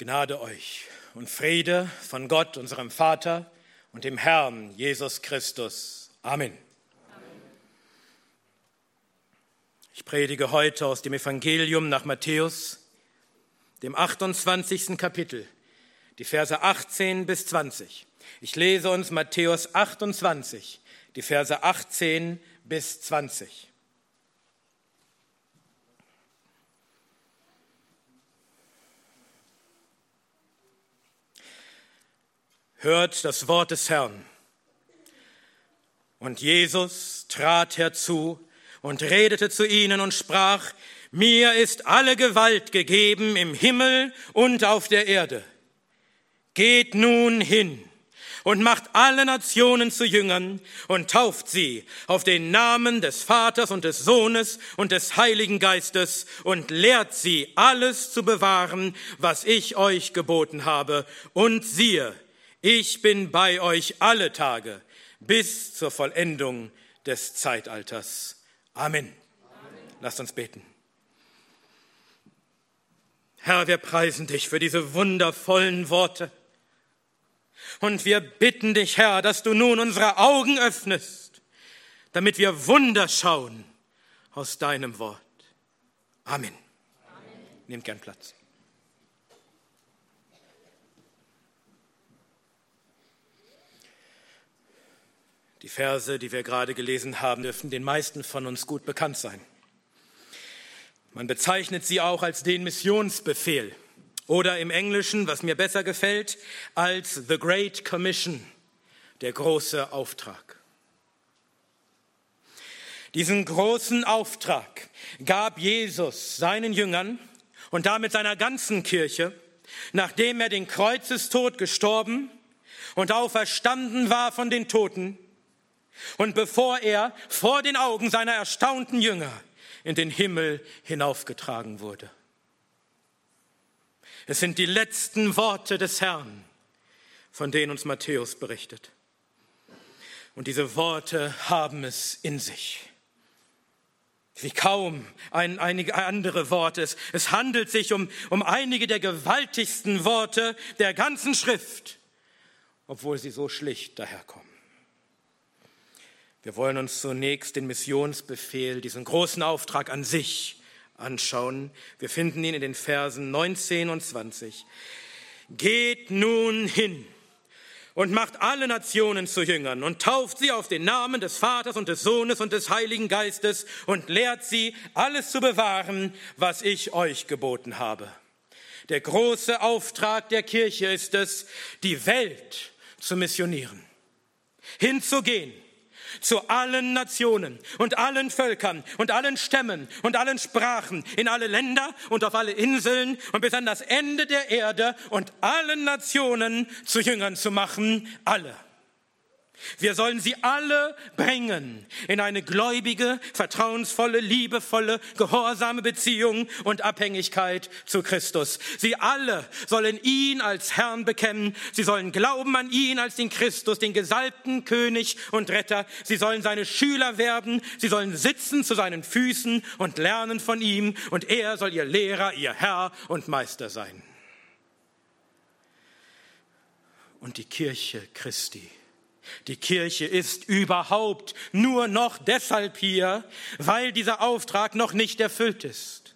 Gnade euch und Friede von Gott, unserem Vater und dem Herrn Jesus Christus. Amen. Ich predige heute aus dem Evangelium nach Matthäus, dem 28. Kapitel, die Verse 18 bis 20. Ich lese uns Matthäus 28, die Verse 18 bis 20. hört das Wort des Herrn. Und Jesus trat herzu und redete zu ihnen und sprach, mir ist alle Gewalt gegeben im Himmel und auf der Erde. Geht nun hin und macht alle Nationen zu Jüngern und tauft sie auf den Namen des Vaters und des Sohnes und des Heiligen Geistes und lehrt sie alles zu bewahren, was ich euch geboten habe. Und siehe, ich bin bei euch alle Tage bis zur Vollendung des Zeitalters. Amen. Amen. Lasst uns beten. Herr, wir preisen dich für diese wundervollen Worte. Und wir bitten dich, Herr, dass du nun unsere Augen öffnest, damit wir Wunder schauen aus deinem Wort. Amen. Amen. Nehmt gern Platz. Die Verse, die wir gerade gelesen haben, dürfen den meisten von uns gut bekannt sein. Man bezeichnet sie auch als den Missionsbefehl oder im Englischen, was mir besser gefällt, als The Great Commission, der große Auftrag. Diesen großen Auftrag gab Jesus seinen Jüngern und damit seiner ganzen Kirche, nachdem er den Kreuzestod gestorben und auferstanden war von den Toten, und bevor er vor den Augen seiner erstaunten Jünger in den Himmel hinaufgetragen wurde. Es sind die letzten Worte des Herrn, von denen uns Matthäus berichtet. Und diese Worte haben es in sich. Wie kaum ein, einige andere Worte. Es, es handelt sich um, um einige der gewaltigsten Worte der ganzen Schrift, obwohl sie so schlicht daherkommen. Wir wollen uns zunächst den Missionsbefehl, diesen großen Auftrag an sich anschauen. Wir finden ihn in den Versen 19 und 20. Geht nun hin und macht alle Nationen zu Jüngern und tauft sie auf den Namen des Vaters und des Sohnes und des Heiligen Geistes und lehrt sie, alles zu bewahren, was ich euch geboten habe. Der große Auftrag der Kirche ist es, die Welt zu missionieren, hinzugehen zu allen Nationen und allen Völkern und allen Stämmen und allen Sprachen, in alle Länder und auf alle Inseln und bis an das Ende der Erde und allen Nationen zu Jüngern zu machen, alle. Wir sollen sie alle bringen in eine gläubige, vertrauensvolle, liebevolle, gehorsame Beziehung und Abhängigkeit zu Christus. Sie alle sollen ihn als Herrn bekennen. Sie sollen glauben an ihn als den Christus, den gesalbten König und Retter. Sie sollen seine Schüler werden. Sie sollen sitzen zu seinen Füßen und lernen von ihm. Und er soll ihr Lehrer, ihr Herr und Meister sein. Und die Kirche Christi die Kirche ist überhaupt nur noch deshalb hier, weil dieser Auftrag noch nicht erfüllt ist.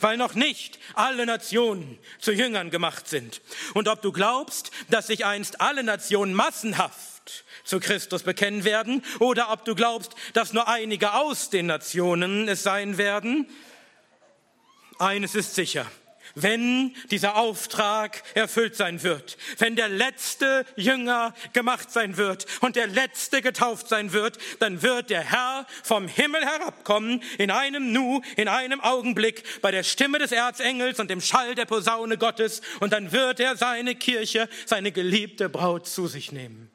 Weil noch nicht alle Nationen zu Jüngern gemacht sind. Und ob du glaubst, dass sich einst alle Nationen massenhaft zu Christus bekennen werden, oder ob du glaubst, dass nur einige aus den Nationen es sein werden, eines ist sicher wenn dieser Auftrag erfüllt sein wird, wenn der letzte Jünger gemacht sein wird und der letzte getauft sein wird, dann wird der Herr vom Himmel herabkommen in einem Nu, in einem Augenblick bei der Stimme des Erzengels und dem Schall der Posaune Gottes und dann wird er seine Kirche, seine geliebte Braut zu sich nehmen.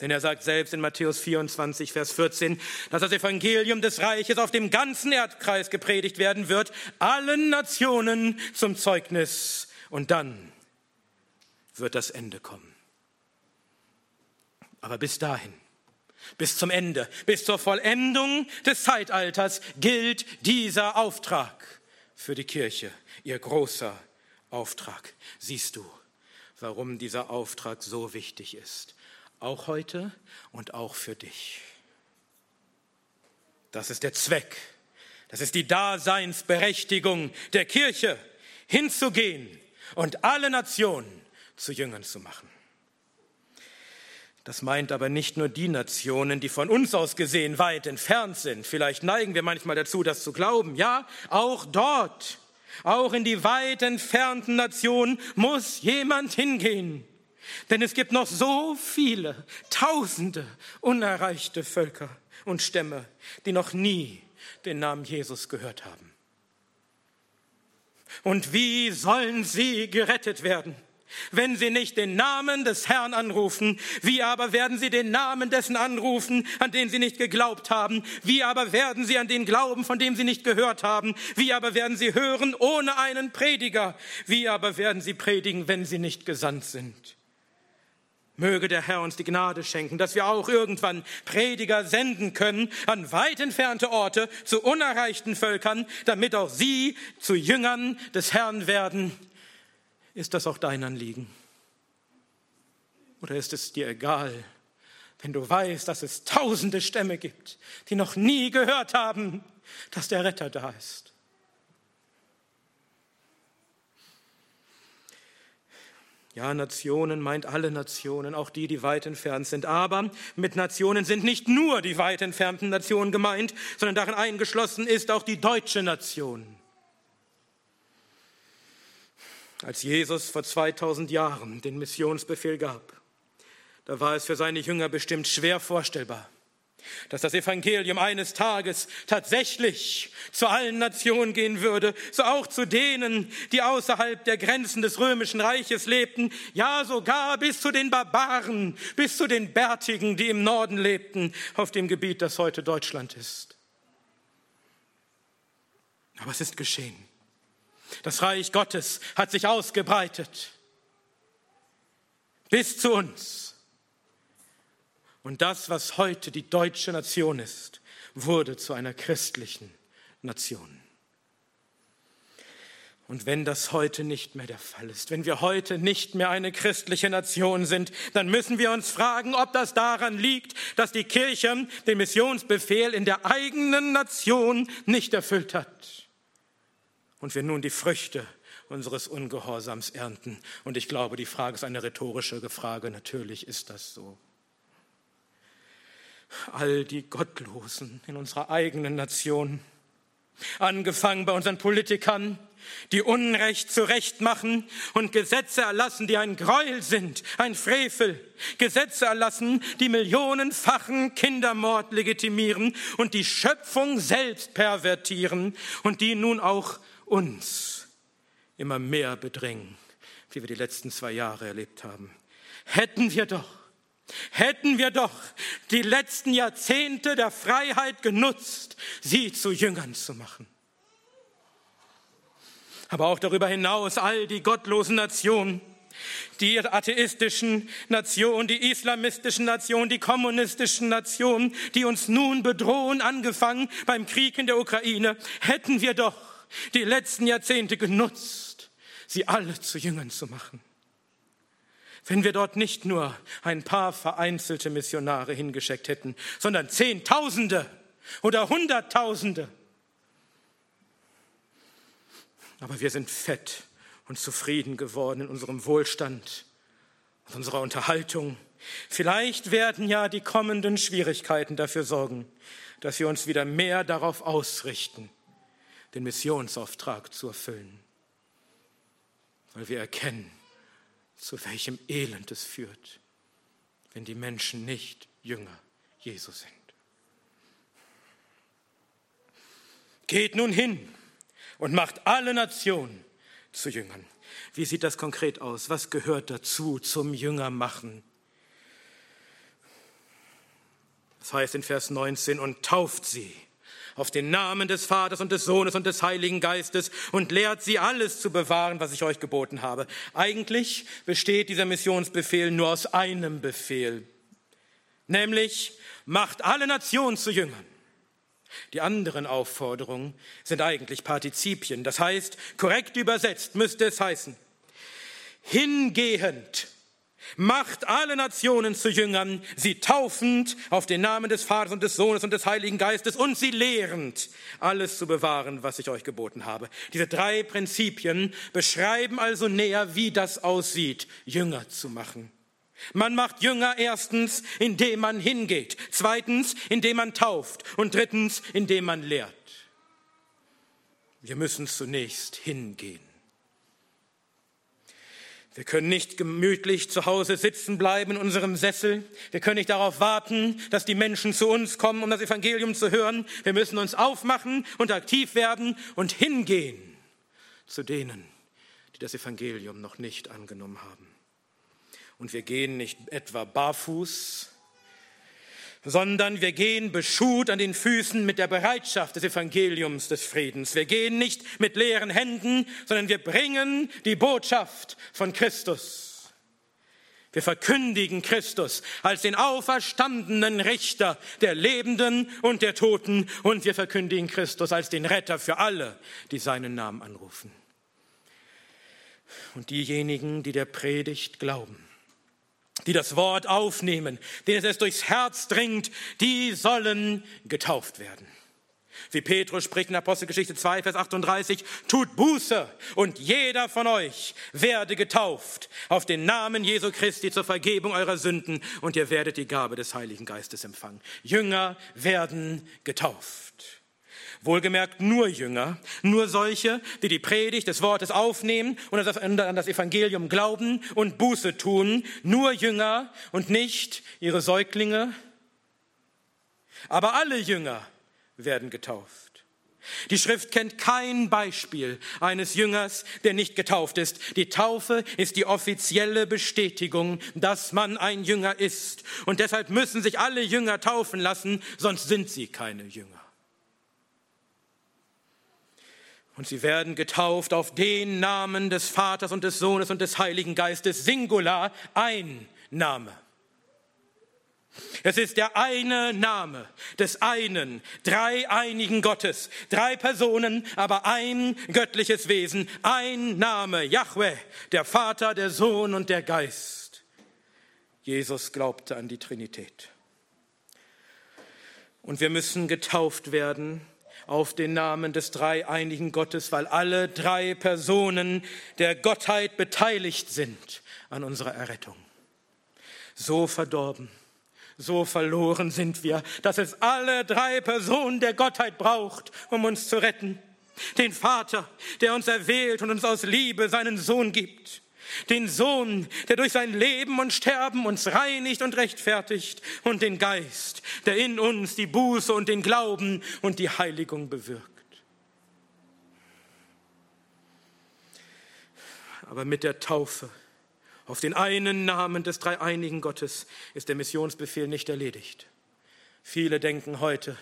Denn er sagt selbst in Matthäus 24, Vers 14, dass das Evangelium des Reiches auf dem ganzen Erdkreis gepredigt werden wird, allen Nationen zum Zeugnis. Und dann wird das Ende kommen. Aber bis dahin, bis zum Ende, bis zur Vollendung des Zeitalters gilt dieser Auftrag für die Kirche, ihr großer Auftrag. Siehst du, warum dieser Auftrag so wichtig ist, auch heute und auch für dich. Das ist der Zweck, das ist die Daseinsberechtigung der Kirche, hinzugehen und alle Nationen zu Jüngern zu machen. Das meint aber nicht nur die Nationen, die von uns aus gesehen weit entfernt sind. Vielleicht neigen wir manchmal dazu, das zu glauben. Ja, auch dort, auch in die weit entfernten Nationen muss jemand hingehen. Denn es gibt noch so viele, tausende unerreichte Völker und Stämme, die noch nie den Namen Jesus gehört haben. Und wie sollen sie gerettet werden? wenn sie nicht den Namen des Herrn anrufen? Wie aber werden sie den Namen dessen anrufen, an den sie nicht geglaubt haben? Wie aber werden sie an den glauben, von dem sie nicht gehört haben? Wie aber werden sie hören ohne einen Prediger? Wie aber werden sie predigen, wenn sie nicht gesandt sind? Möge der Herr uns die Gnade schenken, dass wir auch irgendwann Prediger senden können an weit entfernte Orte zu unerreichten Völkern, damit auch sie zu Jüngern des Herrn werden ist das auch dein Anliegen? Oder ist es dir egal, wenn du weißt, dass es tausende Stämme gibt, die noch nie gehört haben, dass der Retter da ist? Ja, Nationen meint alle Nationen, auch die, die weit entfernt sind. Aber mit Nationen sind nicht nur die weit entfernten Nationen gemeint, sondern darin eingeschlossen ist auch die deutsche Nation. Als Jesus vor 2000 Jahren den Missionsbefehl gab, da war es für seine Jünger bestimmt schwer vorstellbar, dass das Evangelium eines Tages tatsächlich zu allen Nationen gehen würde, so auch zu denen, die außerhalb der Grenzen des römischen Reiches lebten, ja sogar bis zu den Barbaren, bis zu den Bärtigen, die im Norden lebten, auf dem Gebiet, das heute Deutschland ist. Aber es ist geschehen. Das Reich Gottes hat sich ausgebreitet bis zu uns. Und das, was heute die deutsche Nation ist, wurde zu einer christlichen Nation. Und wenn das heute nicht mehr der Fall ist, wenn wir heute nicht mehr eine christliche Nation sind, dann müssen wir uns fragen, ob das daran liegt, dass die Kirche den Missionsbefehl in der eigenen Nation nicht erfüllt hat und wir nun die Früchte unseres Ungehorsams ernten. Und ich glaube, die Frage ist eine rhetorische Frage. Natürlich ist das so. All die Gottlosen in unserer eigenen Nation, angefangen bei unseren Politikern, die Unrecht zurechtmachen und Gesetze erlassen, die ein Gräuel sind, ein Frevel. Gesetze erlassen, die millionenfachen Kindermord legitimieren und die Schöpfung selbst pervertieren und die nun auch uns immer mehr bedrängen, wie wir die letzten zwei Jahre erlebt haben. Hätten wir doch, hätten wir doch die letzten Jahrzehnte der Freiheit genutzt, sie zu Jüngern zu machen. Aber auch darüber hinaus all die gottlosen Nationen, die atheistischen Nationen, die islamistischen Nationen, die kommunistischen Nationen, die uns nun bedrohen, angefangen beim Krieg in der Ukraine, hätten wir doch die letzten Jahrzehnte genutzt, sie alle zu Jüngern zu machen. Wenn wir dort nicht nur ein paar vereinzelte Missionare hingeschickt hätten, sondern Zehntausende oder Hunderttausende. Aber wir sind fett und zufrieden geworden in unserem Wohlstand und unserer Unterhaltung. Vielleicht werden ja die kommenden Schwierigkeiten dafür sorgen, dass wir uns wieder mehr darauf ausrichten, den Missionsauftrag zu erfüllen, weil wir erkennen, zu welchem Elend es führt, wenn die Menschen nicht Jünger Jesu sind. Geht nun hin und macht alle Nationen zu Jüngern. Wie sieht das konkret aus? Was gehört dazu zum Jüngermachen? Das heißt in Vers 19, und tauft sie auf den Namen des Vaters und des Sohnes und des Heiligen Geistes und lehrt sie alles zu bewahren, was ich euch geboten habe. Eigentlich besteht dieser Missionsbefehl nur aus einem Befehl, nämlich macht alle Nationen zu Jüngern. Die anderen Aufforderungen sind eigentlich Partizipien. Das heißt, korrekt übersetzt müsste es heißen, hingehend macht alle Nationen zu Jüngern, sie taufend auf den Namen des Vaters und des Sohnes und des Heiligen Geistes und sie lehrend, alles zu bewahren, was ich euch geboten habe. Diese drei Prinzipien beschreiben also näher, wie das aussieht, Jünger zu machen. Man macht Jünger erstens, indem man hingeht, zweitens, indem man tauft und drittens, indem man lehrt. Wir müssen zunächst hingehen. Wir können nicht gemütlich zu Hause sitzen bleiben in unserem Sessel. Wir können nicht darauf warten, dass die Menschen zu uns kommen, um das Evangelium zu hören. Wir müssen uns aufmachen und aktiv werden und hingehen zu denen, die das Evangelium noch nicht angenommen haben. Und wir gehen nicht etwa barfuß, sondern wir gehen beschut an den Füßen mit der Bereitschaft des Evangeliums des Friedens. Wir gehen nicht mit leeren Händen, sondern wir bringen die Botschaft von Christus. Wir verkündigen Christus als den auferstandenen Richter der Lebenden und der Toten und wir verkündigen Christus als den Retter für alle, die seinen Namen anrufen. Und diejenigen, die der Predigt glauben, die das Wort aufnehmen, denen es durchs Herz dringt, die sollen getauft werden. Wie Petrus spricht in Apostelgeschichte 2, Vers 38, tut Buße und jeder von euch werde getauft auf den Namen Jesu Christi zur Vergebung eurer Sünden und ihr werdet die Gabe des Heiligen Geistes empfangen. Jünger werden getauft. Wohlgemerkt nur Jünger, nur solche, die die Predigt des Wortes aufnehmen und an das Evangelium glauben und Buße tun, nur Jünger und nicht ihre Säuglinge. Aber alle Jünger werden getauft. Die Schrift kennt kein Beispiel eines Jüngers, der nicht getauft ist. Die Taufe ist die offizielle Bestätigung, dass man ein Jünger ist. Und deshalb müssen sich alle Jünger taufen lassen, sonst sind sie keine Jünger. Und sie werden getauft auf den Namen des Vaters und des Sohnes und des Heiligen Geistes, Singular, ein Name. Es ist der eine Name des einen, dreieinigen Gottes, drei Personen, aber ein göttliches Wesen, ein Name, Yahweh, der Vater, der Sohn und der Geist. Jesus glaubte an die Trinität. Und wir müssen getauft werden auf den Namen des dreieinigen Gottes, weil alle drei Personen der Gottheit beteiligt sind an unserer Errettung. So verdorben, so verloren sind wir, dass es alle drei Personen der Gottheit braucht, um uns zu retten. Den Vater, der uns erwählt und uns aus Liebe seinen Sohn gibt den Sohn, der durch sein Leben und Sterben uns reinigt und rechtfertigt, und den Geist, der in uns die Buße und den Glauben und die Heiligung bewirkt. Aber mit der Taufe auf den einen Namen des dreieinigen Gottes ist der Missionsbefehl nicht erledigt. Viele denken heute,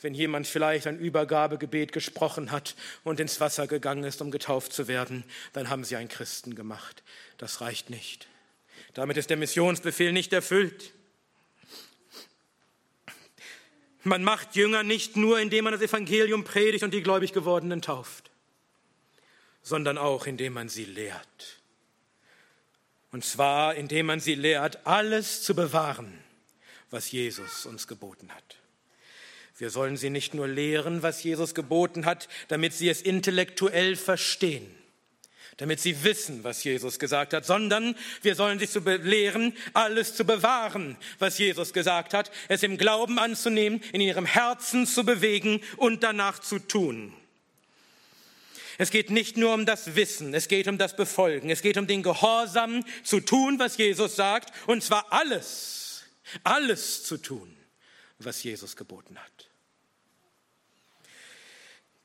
wenn jemand vielleicht ein Übergabegebet gesprochen hat und ins Wasser gegangen ist, um getauft zu werden, dann haben sie einen Christen gemacht. Das reicht nicht. Damit ist der Missionsbefehl nicht erfüllt. Man macht Jünger nicht nur, indem man das Evangelium predigt und die gläubig gewordenen tauft, sondern auch, indem man sie lehrt. Und zwar, indem man sie lehrt, alles zu bewahren, was Jesus uns geboten hat. Wir sollen sie nicht nur lehren, was Jesus geboten hat, damit sie es intellektuell verstehen, damit sie wissen, was Jesus gesagt hat, sondern wir sollen sie zu lehren, alles zu bewahren, was Jesus gesagt hat, es im Glauben anzunehmen, in ihrem Herzen zu bewegen und danach zu tun. Es geht nicht nur um das Wissen, es geht um das Befolgen, es geht um den Gehorsam zu tun, was Jesus sagt, und zwar alles, alles zu tun, was Jesus geboten hat.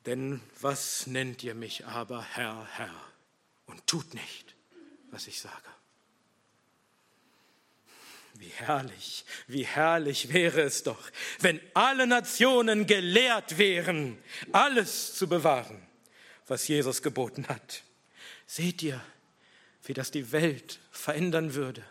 Denn was nennt ihr mich aber Herr, Herr und tut nicht, was ich sage? Wie herrlich, wie herrlich wäre es doch, wenn alle Nationen gelehrt wären, alles zu bewahren, was Jesus geboten hat. Seht ihr, wie das die Welt verändern würde?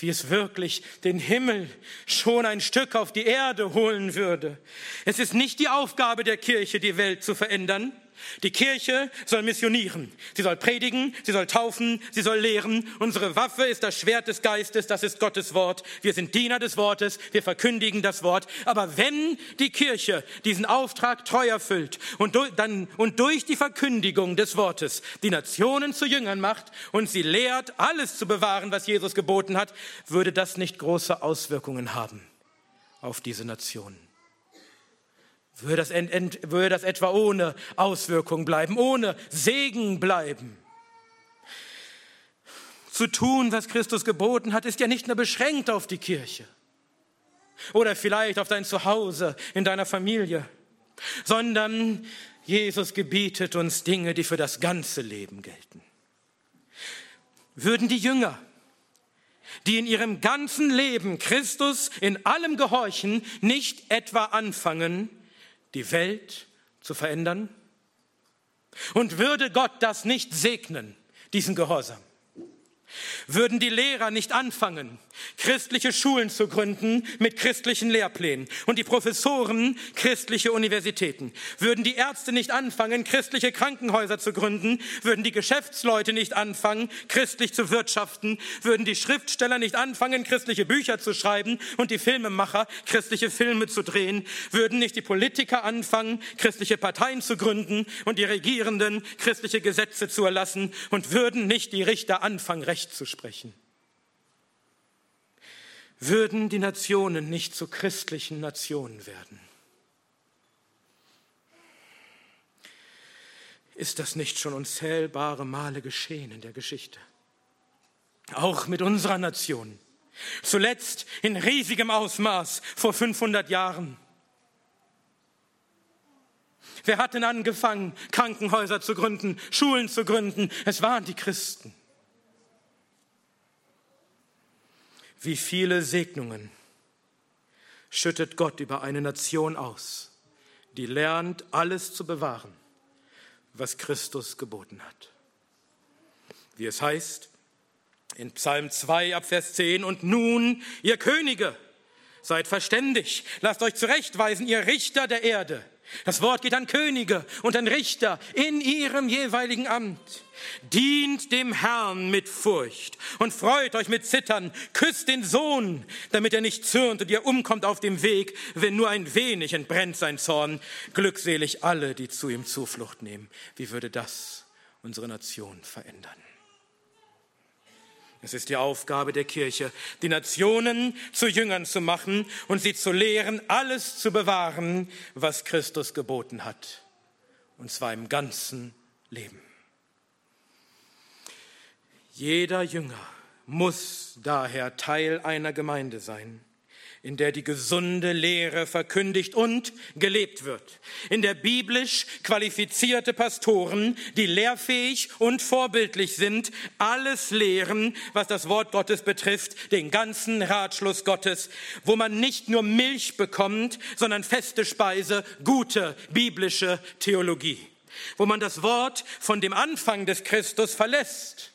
Wie es wirklich den Himmel schon ein Stück auf die Erde holen würde. Es ist nicht die Aufgabe der Kirche, die Welt zu verändern. Die Kirche soll missionieren. Sie soll predigen, sie soll taufen, sie soll lehren. Unsere Waffe ist das Schwert des Geistes, das ist Gottes Wort. Wir sind Diener des Wortes, wir verkündigen das Wort. Aber wenn die Kirche diesen Auftrag treu erfüllt und, dann, und durch die Verkündigung des Wortes die Nationen zu Jüngern macht und sie lehrt, alles zu bewahren, was Jesus geboten hat, würde das nicht große Auswirkungen haben auf diese Nationen. Würde das, würde das etwa ohne Auswirkung bleiben, ohne Segen bleiben? Zu tun, was Christus geboten hat, ist ja nicht nur beschränkt auf die Kirche oder vielleicht auf dein Zuhause, in deiner Familie, sondern Jesus gebietet uns Dinge, die für das ganze Leben gelten. Würden die Jünger, die in ihrem ganzen Leben Christus in allem gehorchen, nicht etwa anfangen, die Welt zu verändern? Und würde Gott das nicht segnen, diesen Gehorsam? Würden die Lehrer nicht anfangen, christliche Schulen zu gründen mit christlichen Lehrplänen und die Professoren christliche Universitäten? Würden die Ärzte nicht anfangen, christliche Krankenhäuser zu gründen? Würden die Geschäftsleute nicht anfangen, christlich zu wirtschaften? Würden die Schriftsteller nicht anfangen, christliche Bücher zu schreiben und die Filmemacher christliche Filme zu drehen? Würden nicht die Politiker anfangen, christliche Parteien zu gründen und die Regierenden christliche Gesetze zu erlassen? Und würden nicht die Richter anfangen, Recht zu sprechen? Würden die Nationen nicht zu christlichen Nationen werden? Ist das nicht schon unzählbare Male geschehen in der Geschichte? Auch mit unserer Nation. Zuletzt in riesigem Ausmaß vor 500 Jahren. Wer hat denn angefangen, Krankenhäuser zu gründen, Schulen zu gründen? Es waren die Christen. Wie viele Segnungen schüttet Gott über eine Nation aus, die lernt, alles zu bewahren, was Christus geboten hat. Wie es heißt in Psalm 2 ab Vers 10, und nun, ihr Könige, seid verständig, lasst euch zurechtweisen, ihr Richter der Erde. Das Wort geht an Könige und an Richter in ihrem jeweiligen Amt. Dient dem Herrn mit Furcht und freut euch mit Zittern. Küsst den Sohn, damit er nicht zürnt und ihr umkommt auf dem Weg, wenn nur ein wenig entbrennt sein Zorn. Glückselig alle, die zu ihm Zuflucht nehmen. Wie würde das unsere Nation verändern? Es ist die Aufgabe der Kirche, die Nationen zu Jüngern zu machen und sie zu lehren, alles zu bewahren, was Christus geboten hat. Und zwar im ganzen Leben. Jeder Jünger muss daher Teil einer Gemeinde sein in der die gesunde Lehre verkündigt und gelebt wird, in der biblisch qualifizierte Pastoren, die lehrfähig und vorbildlich sind, alles lehren, was das Wort Gottes betrifft, den ganzen Ratschluss Gottes, wo man nicht nur Milch bekommt, sondern feste Speise, gute biblische Theologie, wo man das Wort von dem Anfang des Christus verlässt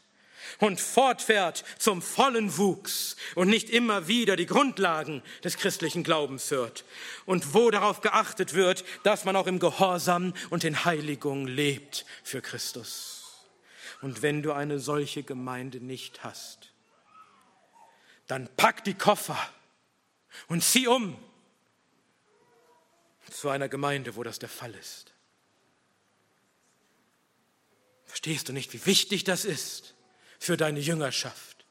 und fortfährt zum vollen Wuchs und nicht immer wieder die Grundlagen des christlichen Glaubens hört und wo darauf geachtet wird, dass man auch im Gehorsam und in Heiligung lebt für Christus. Und wenn du eine solche Gemeinde nicht hast, dann pack die Koffer und zieh um zu einer Gemeinde, wo das der Fall ist. Verstehst du nicht, wie wichtig das ist? Für deine Jüngerschaft.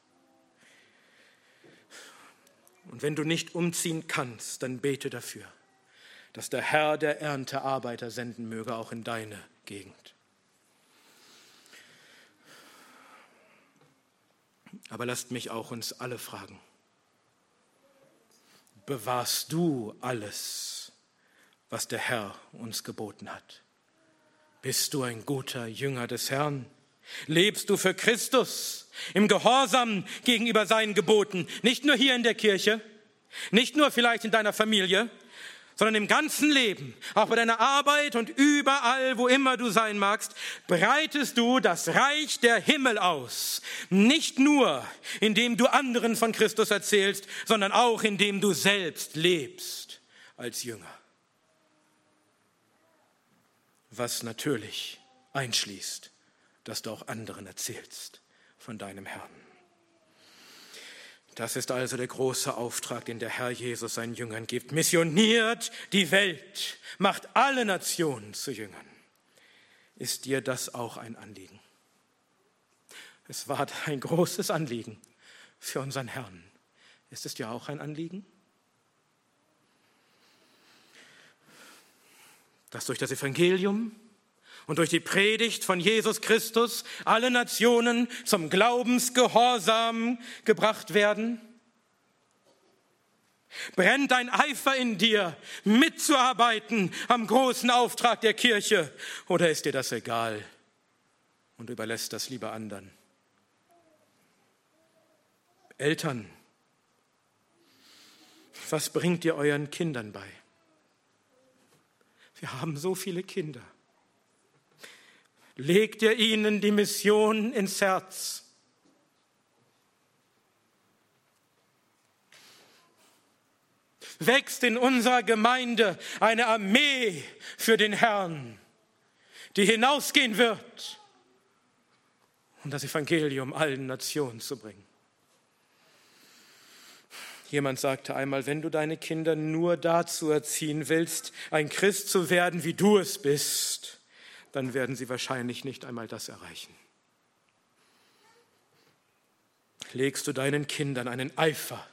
Und wenn du nicht umziehen kannst, dann bete dafür, dass der Herr der Ernte Arbeiter senden möge, auch in deine Gegend. Aber lasst mich auch uns alle fragen, bewahrst du alles, was der Herr uns geboten hat? Bist du ein guter Jünger des Herrn? Lebst du für Christus im Gehorsam gegenüber seinen Geboten, nicht nur hier in der Kirche, nicht nur vielleicht in deiner Familie, sondern im ganzen Leben, auch bei deiner Arbeit und überall, wo immer du sein magst, breitest du das Reich der Himmel aus. Nicht nur, indem du anderen von Christus erzählst, sondern auch, indem du selbst lebst als Jünger. Was natürlich einschließt, dass du auch anderen erzählst von deinem Herrn. Das ist also der große Auftrag, den der Herr Jesus seinen Jüngern gibt. Missioniert die Welt, macht alle Nationen zu Jüngern. Ist dir das auch ein Anliegen? Es war ein großes Anliegen für unseren Herrn. Ist es dir auch ein Anliegen? Dass durch das Evangelium und durch die Predigt von Jesus Christus alle Nationen zum Glaubensgehorsam gebracht werden? Brennt ein Eifer in dir, mitzuarbeiten am großen Auftrag der Kirche? Oder ist dir das egal und überlässt das lieber anderen? Eltern, was bringt ihr euren Kindern bei? Wir haben so viele Kinder legt ihr ihnen die Mission ins Herz. Wächst in unserer Gemeinde eine Armee für den Herrn, die hinausgehen wird, um das Evangelium allen Nationen zu bringen. Jemand sagte einmal, wenn du deine Kinder nur dazu erziehen willst, ein Christ zu werden, wie du es bist, dann werden sie wahrscheinlich nicht einmal das erreichen. Legst du deinen Kindern einen Eifer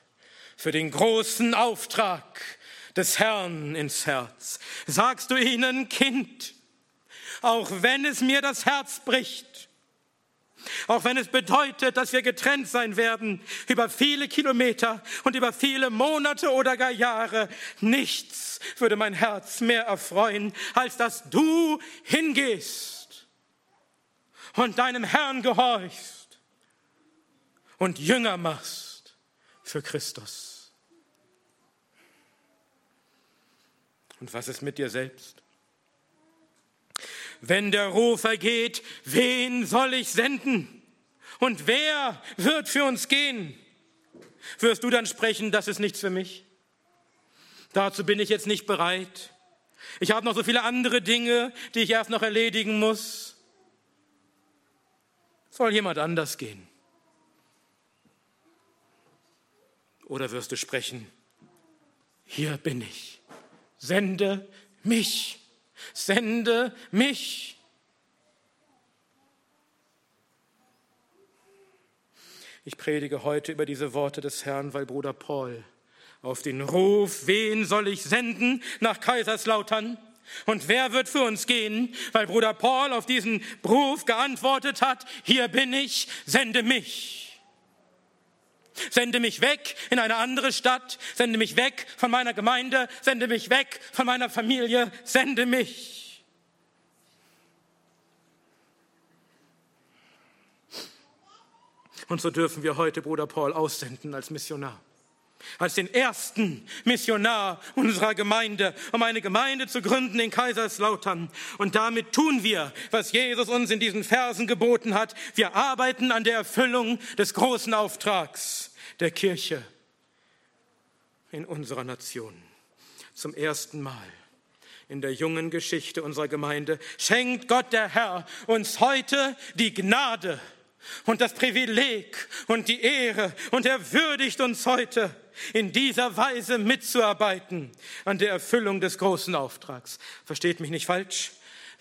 für den großen Auftrag des Herrn ins Herz? Sagst du ihnen, Kind, auch wenn es mir das Herz bricht, auch wenn es bedeutet, dass wir getrennt sein werden über viele Kilometer und über viele Monate oder gar Jahre. Nichts würde mein Herz mehr erfreuen, als dass du hingehst und deinem Herrn gehorchst und Jünger machst für Christus. Und was ist mit dir selbst? Wenn der Rufer geht, wen soll ich senden? Und wer wird für uns gehen? Wirst du dann sprechen, das ist nichts für mich? Dazu bin ich jetzt nicht bereit. Ich habe noch so viele andere Dinge, die ich erst noch erledigen muss. Soll jemand anders gehen? Oder wirst du sprechen, hier bin ich, sende mich sende mich. Ich predige heute über diese Worte des Herrn, weil Bruder Paul auf den Ruf, wen soll ich senden, nach Kaiserslautern? Und wer wird für uns gehen? Weil Bruder Paul auf diesen Ruf geantwortet hat, hier bin ich, sende mich. Sende mich weg in eine andere Stadt, sende mich weg von meiner Gemeinde, sende mich weg von meiner Familie, sende mich. Und so dürfen wir heute Bruder Paul aussenden als Missionar als den ersten Missionar unserer Gemeinde, um eine Gemeinde zu gründen in Kaiserslautern. Und damit tun wir, was Jesus uns in diesen Versen geboten hat. Wir arbeiten an der Erfüllung des großen Auftrags der Kirche in unserer Nation. Zum ersten Mal in der jungen Geschichte unserer Gemeinde schenkt Gott der Herr uns heute die Gnade und das Privileg und die Ehre und er würdigt uns heute in dieser Weise mitzuarbeiten an der Erfüllung des großen Auftrags. Versteht mich nicht falsch.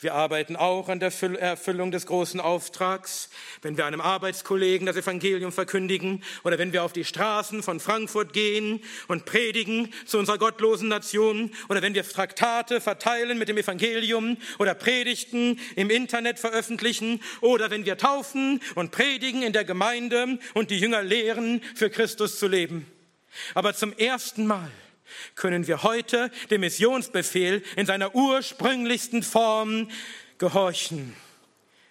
Wir arbeiten auch an der Erfüllung des großen Auftrags, wenn wir einem Arbeitskollegen das Evangelium verkündigen oder wenn wir auf die Straßen von Frankfurt gehen und predigen zu unserer gottlosen Nation oder wenn wir Traktate verteilen mit dem Evangelium oder Predigten im Internet veröffentlichen oder wenn wir taufen und predigen in der Gemeinde und die Jünger lehren, für Christus zu leben. Aber zum ersten Mal können wir heute dem Missionsbefehl in seiner ursprünglichsten Form gehorchen.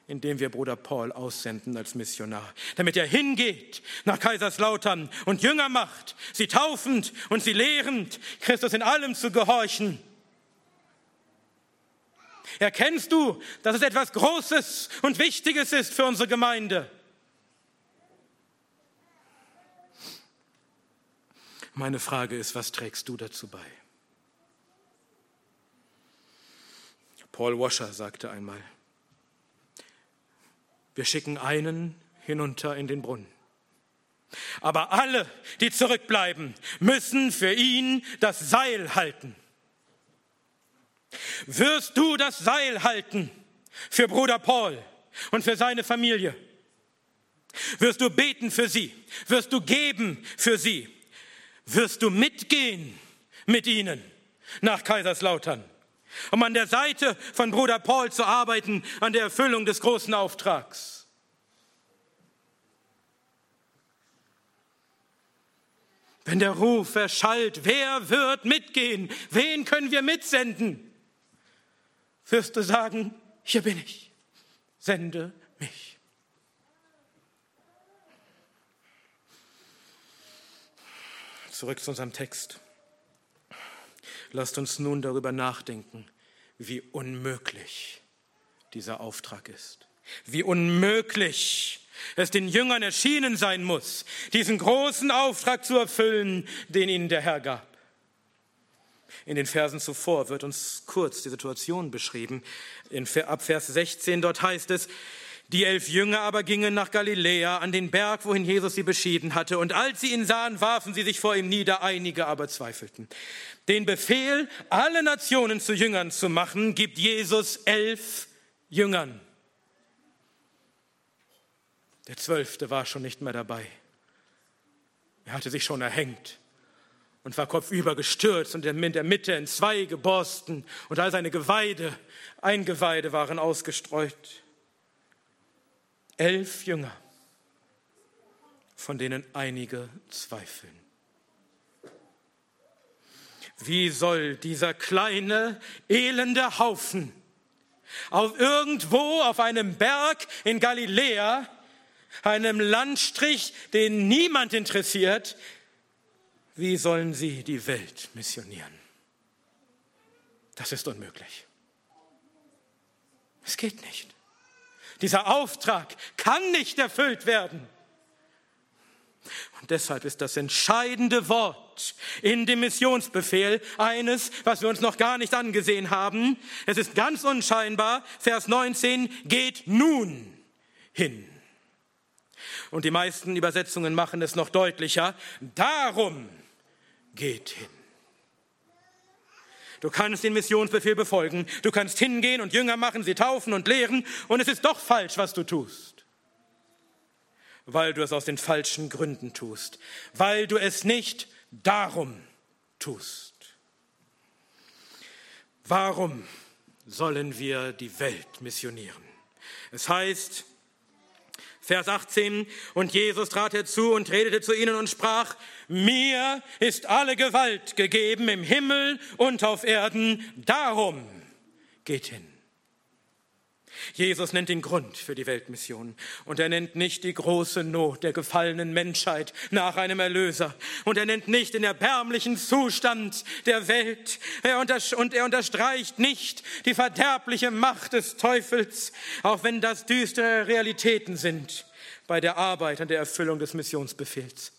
indem wir Bruder Paul aussenden als Missionar, damit er hingeht nach Kaiserslautern und Jünger macht, sie taufend und sie lehrend, Christus in allem zu gehorchen. Erkennst du, dass es etwas Großes und Wichtiges ist für unsere Gemeinde? Meine Frage ist, was trägst du dazu bei? Paul Washer sagte einmal, wir schicken einen hinunter in den Brunnen. Aber alle, die zurückbleiben, müssen für ihn das Seil halten. Wirst du das Seil halten für Bruder Paul und für seine Familie? Wirst du beten für sie? Wirst du geben für sie? Wirst du mitgehen mit ihnen nach Kaiserslautern? um an der Seite von Bruder Paul zu arbeiten an der Erfüllung des großen Auftrags. Wenn der Ruf erschallt, wer wird mitgehen? Wen können wir mitsenden? Wirst du sagen, hier bin ich, sende mich. Zurück zu unserem Text. Lasst uns nun darüber nachdenken, wie unmöglich dieser Auftrag ist. Wie unmöglich es den Jüngern erschienen sein muss, diesen großen Auftrag zu erfüllen, den ihnen der Herr gab. In den Versen zuvor wird uns kurz die Situation beschrieben. In, ab Vers 16 dort heißt es, die elf Jünger aber gingen nach Galiläa an den Berg, wohin Jesus sie beschieden hatte. Und als sie ihn sahen, warfen sie sich vor ihm nieder, einige aber zweifelten. Den Befehl, alle Nationen zu Jüngern zu machen, gibt Jesus elf Jüngern. Der zwölfte war schon nicht mehr dabei. Er hatte sich schon erhängt und war kopfüber gestürzt und in der Mitte in zwei geborsten und all seine Geweide, Eingeweide waren ausgestreut elf Jünger, von denen einige zweifeln. Wie soll dieser kleine, elende Haufen auf irgendwo auf einem Berg in Galiläa, einem Landstrich, den niemand interessiert, wie sollen sie die Welt missionieren? Das ist unmöglich. Es geht nicht. Dieser Auftrag kann nicht erfüllt werden. Und deshalb ist das entscheidende Wort in dem Missionsbefehl eines, was wir uns noch gar nicht angesehen haben. Es ist ganz unscheinbar. Vers 19, geht nun hin. Und die meisten Übersetzungen machen es noch deutlicher. Darum geht hin. Du kannst den Missionsbefehl befolgen. Du kannst hingehen und Jünger machen, sie taufen und lehren. Und es ist doch falsch, was du tust. Weil du es aus den falschen Gründen tust. Weil du es nicht darum tust. Warum sollen wir die Welt missionieren? Es heißt, Vers 18, und Jesus trat herzu und redete zu ihnen und sprach, mir ist alle Gewalt gegeben im Himmel und auf Erden, darum geht hin. Jesus nennt den Grund für die Weltmission. Und er nennt nicht die große Not der gefallenen Menschheit nach einem Erlöser. Und er nennt nicht den erbärmlichen Zustand der Welt. Und er unterstreicht nicht die verderbliche Macht des Teufels, auch wenn das düstere Realitäten sind bei der Arbeit an der Erfüllung des Missionsbefehls.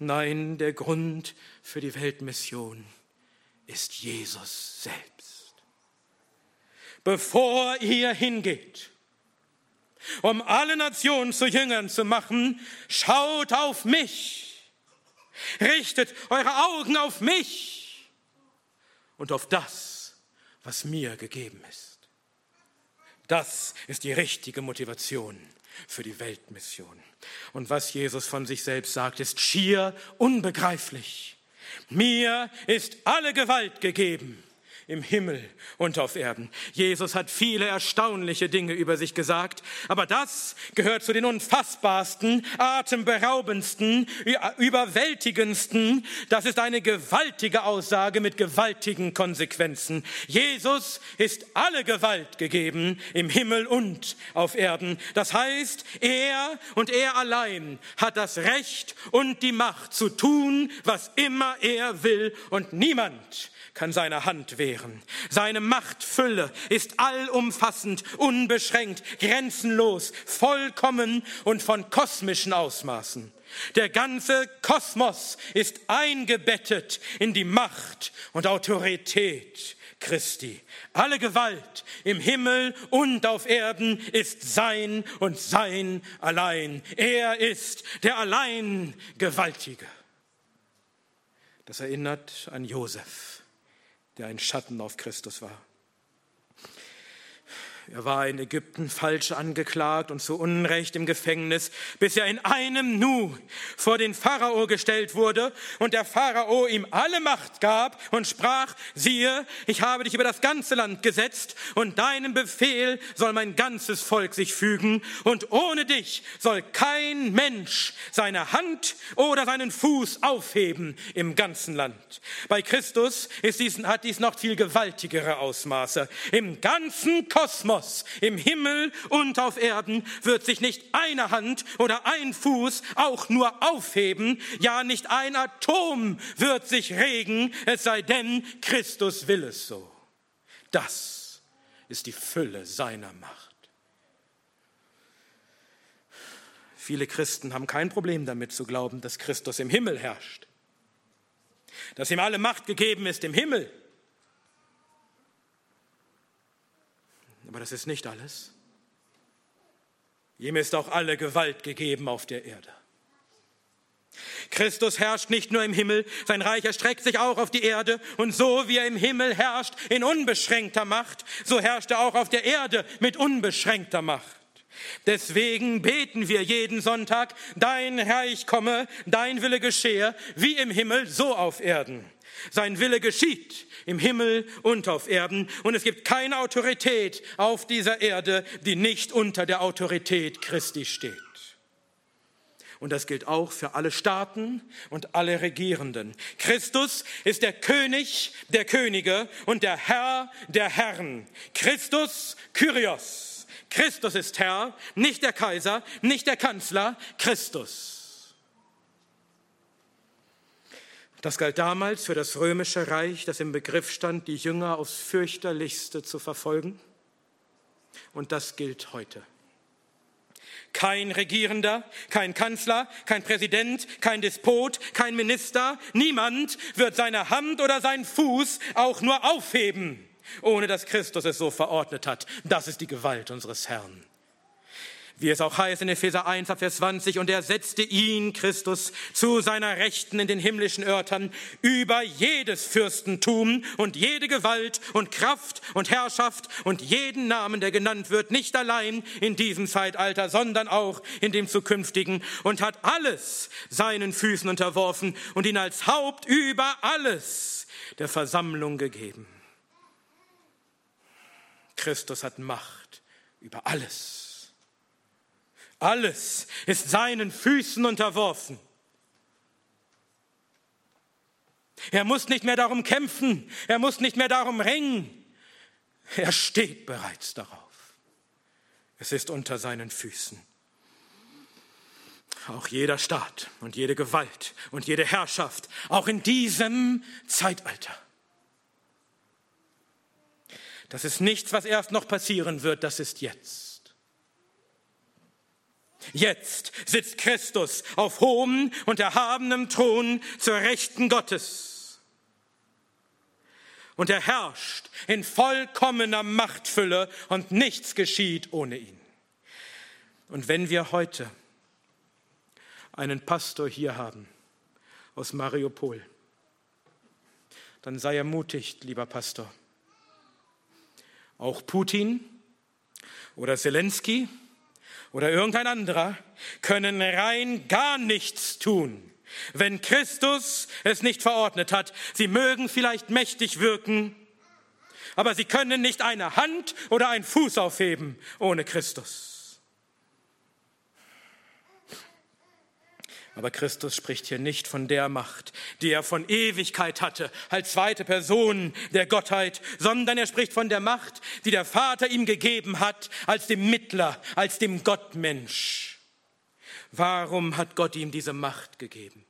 Nein, der Grund für die Weltmission ist Jesus selbst bevor ihr hingeht, um alle Nationen zu Jüngern zu machen, schaut auf mich, richtet eure Augen auf mich und auf das, was mir gegeben ist. Das ist die richtige Motivation für die Weltmission. Und was Jesus von sich selbst sagt, ist schier unbegreiflich. Mir ist alle Gewalt gegeben im Himmel und auf Erden. Jesus hat viele erstaunliche Dinge über sich gesagt, aber das gehört zu den unfassbarsten, atemberaubendsten, überwältigendsten. Das ist eine gewaltige Aussage mit gewaltigen Konsequenzen. Jesus ist alle Gewalt gegeben im Himmel und auf Erden. Das heißt, er und er allein hat das Recht und die Macht zu tun, was immer er will und niemand kann seine Hand wehren. Seine Machtfülle ist allumfassend, unbeschränkt, grenzenlos, vollkommen und von kosmischen Ausmaßen. Der ganze Kosmos ist eingebettet in die Macht und Autorität Christi. Alle Gewalt im Himmel und auf Erden ist sein und sein allein. Er ist der allein Gewaltige. Das erinnert an Josef der ein Schatten auf Christus war. Er war in Ägypten falsch angeklagt und zu Unrecht im Gefängnis, bis er in einem Nu vor den Pharao gestellt wurde und der Pharao ihm alle Macht gab und sprach, siehe, ich habe dich über das ganze Land gesetzt und deinem Befehl soll mein ganzes Volk sich fügen und ohne dich soll kein Mensch seine Hand oder seinen Fuß aufheben im ganzen Land. Bei Christus ist dies, hat dies noch viel gewaltigere Ausmaße. Im ganzen Kosmos Kosmos, im Himmel und auf Erden wird sich nicht eine Hand oder ein Fuß auch nur aufheben, ja nicht ein Atom wird sich regen, es sei denn, Christus will es so. Das ist die Fülle seiner Macht. Viele Christen haben kein Problem damit zu glauben, dass Christus im Himmel herrscht, dass ihm alle Macht gegeben ist im Himmel Aber das ist nicht alles. Ihm ist auch alle Gewalt gegeben auf der Erde. Christus herrscht nicht nur im Himmel, sein Reich erstreckt sich auch auf die Erde und so wie er im Himmel herrscht in unbeschränkter Macht, so herrscht er auch auf der Erde mit unbeschränkter Macht. Deswegen beten wir jeden Sonntag, dein Reich komme, dein Wille geschehe, wie im Himmel, so auf Erden. Sein Wille geschieht im Himmel und auf Erden und es gibt keine Autorität auf dieser Erde, die nicht unter der Autorität Christi steht. Und das gilt auch für alle Staaten und alle Regierenden. Christus ist der König der Könige und der Herr der Herren. Christus Kyrios. Christus ist Herr, nicht der Kaiser, nicht der Kanzler, Christus. Das galt damals für das römische Reich, das im Begriff stand, die Jünger aufs fürchterlichste zu verfolgen. Und das gilt heute. Kein Regierender, kein Kanzler, kein Präsident, kein Despot, kein Minister, niemand wird seine Hand oder seinen Fuß auch nur aufheben, ohne dass Christus es so verordnet hat. Das ist die Gewalt unseres Herrn wie es auch heißt in Epheser 1, Vers 20, und er setzte ihn, Christus, zu seiner Rechten in den himmlischen Örtern über jedes Fürstentum und jede Gewalt und Kraft und Herrschaft und jeden Namen, der genannt wird, nicht allein in diesem Zeitalter, sondern auch in dem zukünftigen und hat alles seinen Füßen unterworfen und ihn als Haupt über alles der Versammlung gegeben. Christus hat Macht über alles. Alles ist seinen Füßen unterworfen. Er muss nicht mehr darum kämpfen, er muss nicht mehr darum ringen. Er steht bereits darauf. Es ist unter seinen Füßen. Auch jeder Staat und jede Gewalt und jede Herrschaft, auch in diesem Zeitalter. Das ist nichts, was erst noch passieren wird, das ist jetzt. Jetzt sitzt Christus auf hohem und erhabenem Thron zur Rechten Gottes. Und er herrscht in vollkommener Machtfülle und nichts geschieht ohne ihn. Und wenn wir heute einen Pastor hier haben aus Mariupol, dann sei ermutigt, lieber Pastor. Auch Putin oder Zelensky oder irgendein anderer können rein gar nichts tun, wenn Christus es nicht verordnet hat. Sie mögen vielleicht mächtig wirken, aber sie können nicht eine Hand oder einen Fuß aufheben ohne Christus. Aber Christus spricht hier nicht von der Macht, die er von Ewigkeit hatte, als zweite Person der Gottheit, sondern er spricht von der Macht, die der Vater ihm gegeben hat, als dem Mittler, als dem Gottmensch. Warum hat Gott ihm diese Macht gegeben?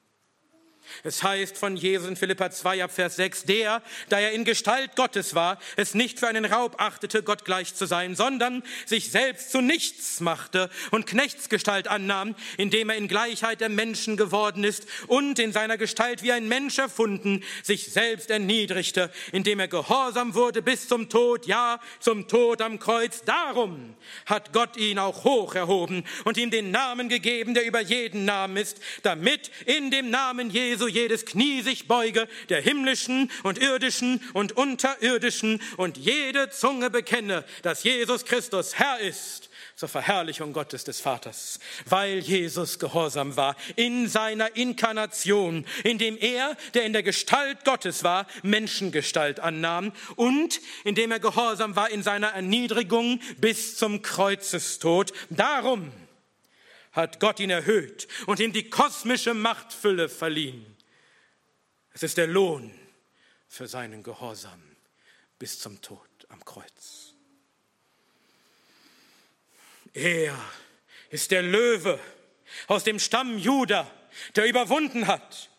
Es heißt von Jesus in Philippa 2 ab Vers 6, der, da er in Gestalt Gottes war, es nicht für einen Raub achtete, Gott gleich zu sein, sondern sich selbst zu nichts machte und Knechtsgestalt annahm, indem er in Gleichheit der Menschen geworden ist und in seiner Gestalt wie ein Mensch erfunden, sich selbst erniedrigte, indem er gehorsam wurde bis zum Tod, ja, zum Tod am Kreuz. Darum hat Gott ihn auch hoch erhoben und ihm den Namen gegeben, der über jeden Namen ist, damit in dem Namen Jesu jedes Knie sich beuge, der himmlischen und irdischen und unterirdischen, und jede Zunge bekenne, dass Jesus Christus Herr ist zur Verherrlichung Gottes des Vaters, weil Jesus gehorsam war in seiner Inkarnation, indem er, der in der Gestalt Gottes war, Menschengestalt annahm und indem er gehorsam war in seiner Erniedrigung bis zum Kreuzestod. Darum hat Gott ihn erhöht und ihm die kosmische Machtfülle verliehen. Es ist der Lohn für seinen Gehorsam bis zum Tod am Kreuz. Er ist der Löwe aus dem Stamm Juda, der überwunden hat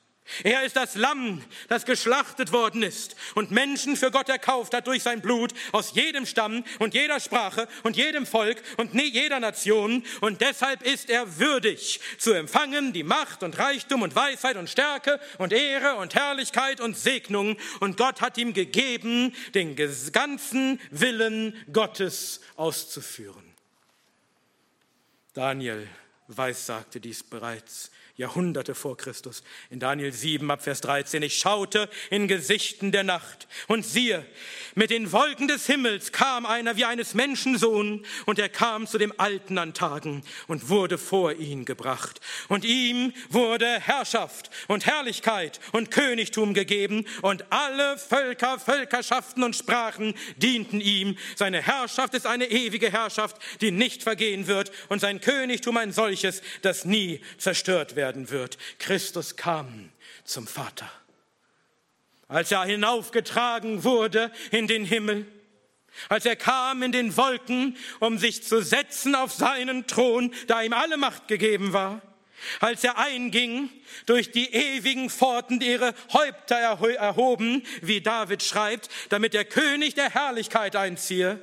er ist das Lamm, das geschlachtet worden ist und Menschen für Gott erkauft hat durch sein Blut aus jedem Stamm und jeder Sprache und jedem Volk und jeder Nation. Und deshalb ist er würdig zu empfangen die Macht und Reichtum und Weisheit und Stärke und Ehre und Herrlichkeit und Segnung. Und Gott hat ihm gegeben, den ganzen Willen Gottes auszuführen. Daniel weissagte dies bereits Jahrhunderte vor Christus. In Daniel 7 ab Vers 13, ich schaute in Gesichten der Nacht und siehe, mit den Wolken des Himmels kam einer wie eines Menschensohn und er kam zu dem Alten an Tagen und wurde vor ihn gebracht. Und ihm wurde Herrschaft und Herrlichkeit und Königtum gegeben und alle Völker, Völkerschaften und Sprachen dienten ihm. Seine Herrschaft ist eine ewige Herrschaft, die nicht vergehen wird und sein Königtum ein solches, das nie zerstört wird werden wird. Christus kam zum Vater. Als er hinaufgetragen wurde in den Himmel, als er kam in den Wolken, um sich zu setzen auf seinen Thron, da ihm alle Macht gegeben war, als er einging durch die ewigen Pforten, die ihre Häupter erhoben, wie David schreibt, damit der König der Herrlichkeit einziehe,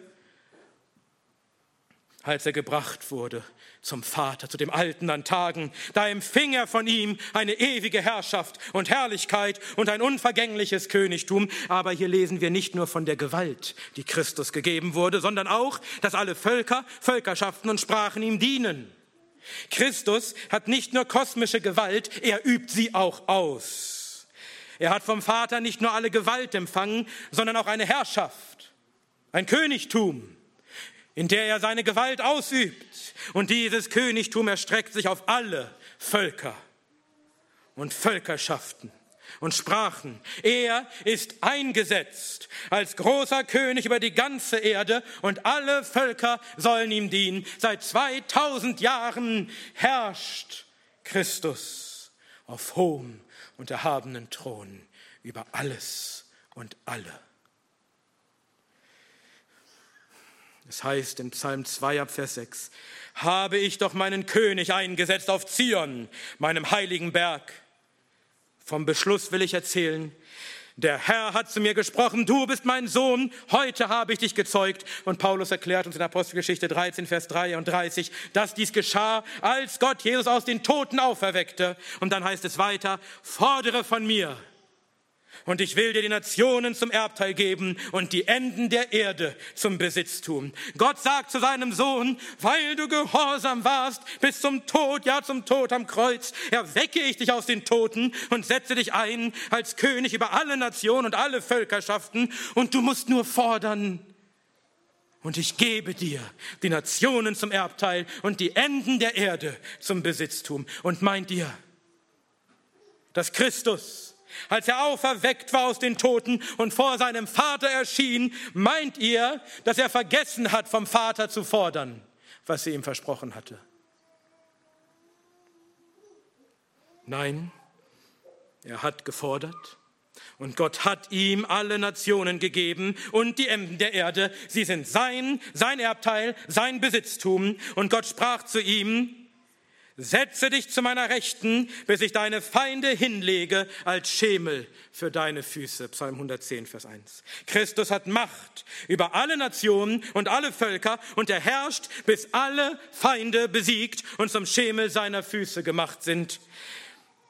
als er gebracht wurde zum Vater, zu dem Alten an Tagen. Da empfing er von ihm eine ewige Herrschaft und Herrlichkeit und ein unvergängliches Königtum. Aber hier lesen wir nicht nur von der Gewalt, die Christus gegeben wurde, sondern auch, dass alle Völker, Völkerschaften und Sprachen ihm dienen. Christus hat nicht nur kosmische Gewalt, er übt sie auch aus. Er hat vom Vater nicht nur alle Gewalt empfangen, sondern auch eine Herrschaft, ein Königtum in der er seine Gewalt ausübt. Und dieses Königtum erstreckt sich auf alle Völker und Völkerschaften und Sprachen. Er ist eingesetzt als großer König über die ganze Erde und alle Völker sollen ihm dienen. Seit 2000 Jahren herrscht Christus auf hohem und erhabenen Thron über alles und alle. Es heißt im Psalm 2 ab Vers 6, habe ich doch meinen König eingesetzt auf Zion, meinem heiligen Berg. Vom Beschluss will ich erzählen. Der Herr hat zu mir gesprochen, du bist mein Sohn, heute habe ich dich gezeugt. Und Paulus erklärt uns in Apostelgeschichte 13, Vers 33, dass dies geschah, als Gott Jesus aus den Toten auferweckte. Und dann heißt es weiter, fordere von mir, und ich will dir die Nationen zum Erbteil geben und die Enden der Erde zum Besitztum. Gott sagt zu seinem Sohn, weil du gehorsam warst bis zum Tod, ja zum Tod am Kreuz, erwecke ich dich aus den Toten und setze dich ein als König über alle Nationen und alle Völkerschaften und du musst nur fordern, und ich gebe dir die Nationen zum Erbteil und die Enden der Erde zum Besitztum. Und meint ihr, dass Christus als er auferweckt war aus den Toten und vor seinem Vater erschien, meint ihr, dass er vergessen hat, vom Vater zu fordern, was sie ihm versprochen hatte? Nein, er hat gefordert und Gott hat ihm alle Nationen gegeben und die Enden der Erde. Sie sind sein, sein Erbteil, sein Besitztum. Und Gott sprach zu ihm, Setze dich zu meiner Rechten, bis ich deine Feinde hinlege als Schemel für deine Füße. Psalm 110, Vers 1. Christus hat Macht über alle Nationen und alle Völker und er herrscht, bis alle Feinde besiegt und zum Schemel seiner Füße gemacht sind.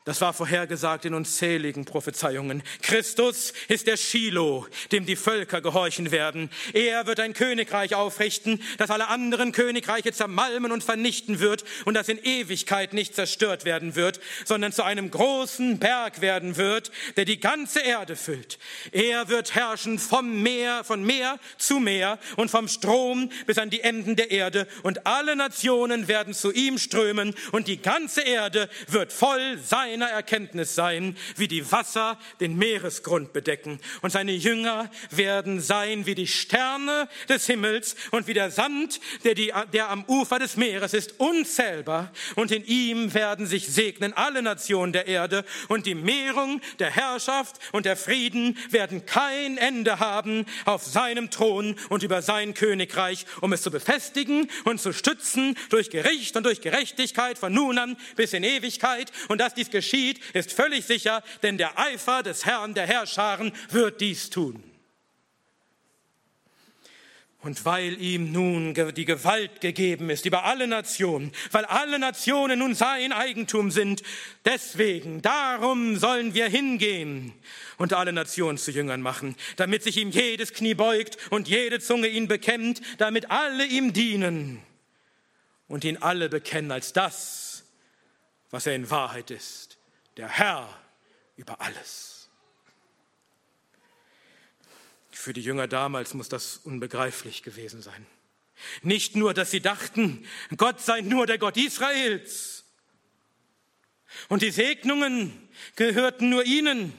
Das war vorhergesagt in unzähligen Prophezeiungen. Christus ist der Shiloh, dem die Völker gehorchen werden. Er wird ein Königreich aufrichten, das alle anderen Königreiche zermalmen und vernichten wird und das in Ewigkeit nicht zerstört werden wird, sondern zu einem großen Berg werden wird, der die ganze Erde füllt. Er wird herrschen vom Meer, von Meer zu Meer und vom Strom bis an die Enden der Erde und alle Nationen werden zu ihm strömen und die ganze Erde wird voll sein seiner Erkenntnis sein, wie die Wasser den Meeresgrund bedecken. Und seine Jünger werden sein wie die Sterne des Himmels und wie der Sand, der, die, der am Ufer des Meeres ist, unzählbar. Und in ihm werden sich segnen alle Nationen der Erde. Und die Mehrung der Herrschaft und der Frieden werden kein Ende haben auf seinem Thron und über sein Königreich, um es zu befestigen und zu stützen durch Gericht und durch Gerechtigkeit von nun an bis in Ewigkeit. Und dass dies geschieht, ist völlig sicher, denn der Eifer des Herrn der Herrscharen wird dies tun. Und weil ihm nun die Gewalt gegeben ist über alle Nationen, weil alle Nationen nun sein Eigentum sind, deswegen, darum sollen wir hingehen und alle Nationen zu Jüngern machen, damit sich ihm jedes Knie beugt und jede Zunge ihn bekennt, damit alle ihm dienen und ihn alle bekennen als das, was er in Wahrheit ist der Herr über alles. Für die Jünger damals muss das unbegreiflich gewesen sein. Nicht nur, dass sie dachten, Gott sei nur der Gott Israels und die Segnungen gehörten nur ihnen,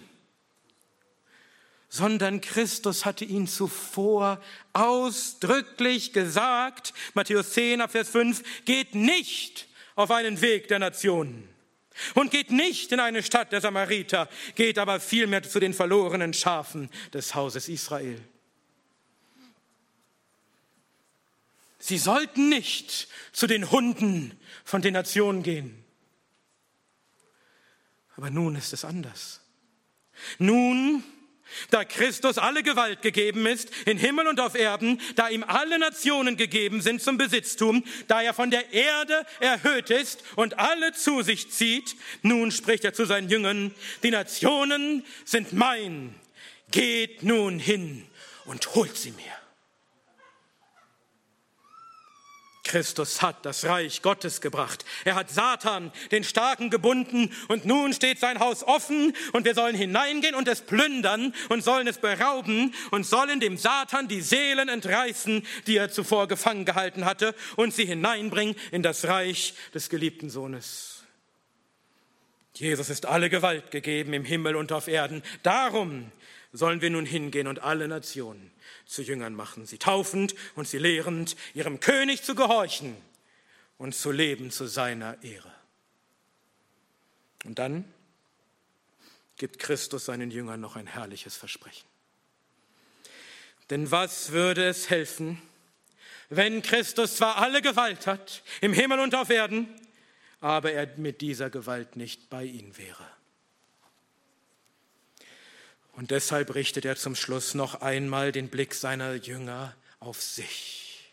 sondern Christus hatte ihnen zuvor ausdrücklich gesagt, Matthäus 10, Vers 5, geht nicht auf einen Weg der Nationen und geht nicht in eine Stadt der Samariter, geht aber vielmehr zu den verlorenen Schafen des Hauses Israel. Sie sollten nicht zu den Hunden von den Nationen gehen. Aber nun ist es anders. Nun da Christus alle Gewalt gegeben ist, in Himmel und auf Erden, da ihm alle Nationen gegeben sind zum Besitztum, da er von der Erde erhöht ist und alle zu sich zieht, nun spricht er zu seinen Jüngern, die Nationen sind mein, geht nun hin und holt sie mir. Christus hat das Reich Gottes gebracht. Er hat Satan, den Starken, gebunden und nun steht sein Haus offen und wir sollen hineingehen und es plündern und sollen es berauben und sollen dem Satan die Seelen entreißen, die er zuvor gefangen gehalten hatte und sie hineinbringen in das Reich des geliebten Sohnes. Jesus ist alle Gewalt gegeben im Himmel und auf Erden. Darum sollen wir nun hingehen und alle Nationen zu Jüngern machen, sie taufend und sie lehrend, ihrem König zu gehorchen und zu leben zu seiner Ehre. Und dann gibt Christus seinen Jüngern noch ein herrliches Versprechen. Denn was würde es helfen, wenn Christus zwar alle Gewalt hat, im Himmel und auf Erden, aber er mit dieser Gewalt nicht bei ihnen wäre? Und deshalb richtet er zum Schluss noch einmal den Blick seiner Jünger auf sich.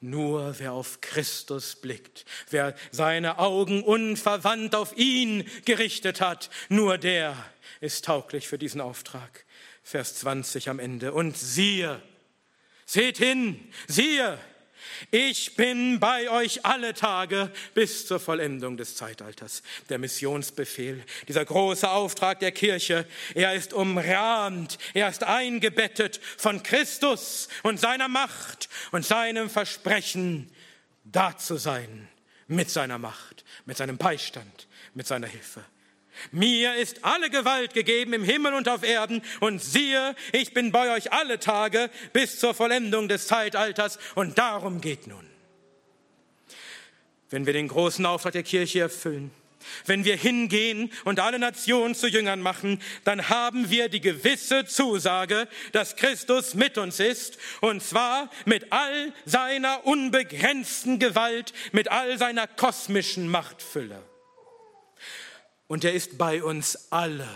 Nur wer auf Christus blickt, wer seine Augen unverwandt auf ihn gerichtet hat, nur der ist tauglich für diesen Auftrag. Vers 20 am Ende. Und siehe, seht hin, siehe, ich bin bei euch alle Tage bis zur Vollendung des Zeitalters. Der Missionsbefehl, dieser große Auftrag der Kirche, er ist umrahmt, er ist eingebettet von Christus und seiner Macht und seinem Versprechen, da zu sein mit seiner Macht, mit seinem Beistand, mit seiner Hilfe. Mir ist alle Gewalt gegeben im Himmel und auf Erden, und siehe, ich bin bei euch alle Tage bis zur Vollendung des Zeitalters, und darum geht nun. Wenn wir den großen Auftrag der Kirche erfüllen, wenn wir hingehen und alle Nationen zu Jüngern machen, dann haben wir die gewisse Zusage, dass Christus mit uns ist, und zwar mit all seiner unbegrenzten Gewalt, mit all seiner kosmischen Machtfülle und er ist bei uns alle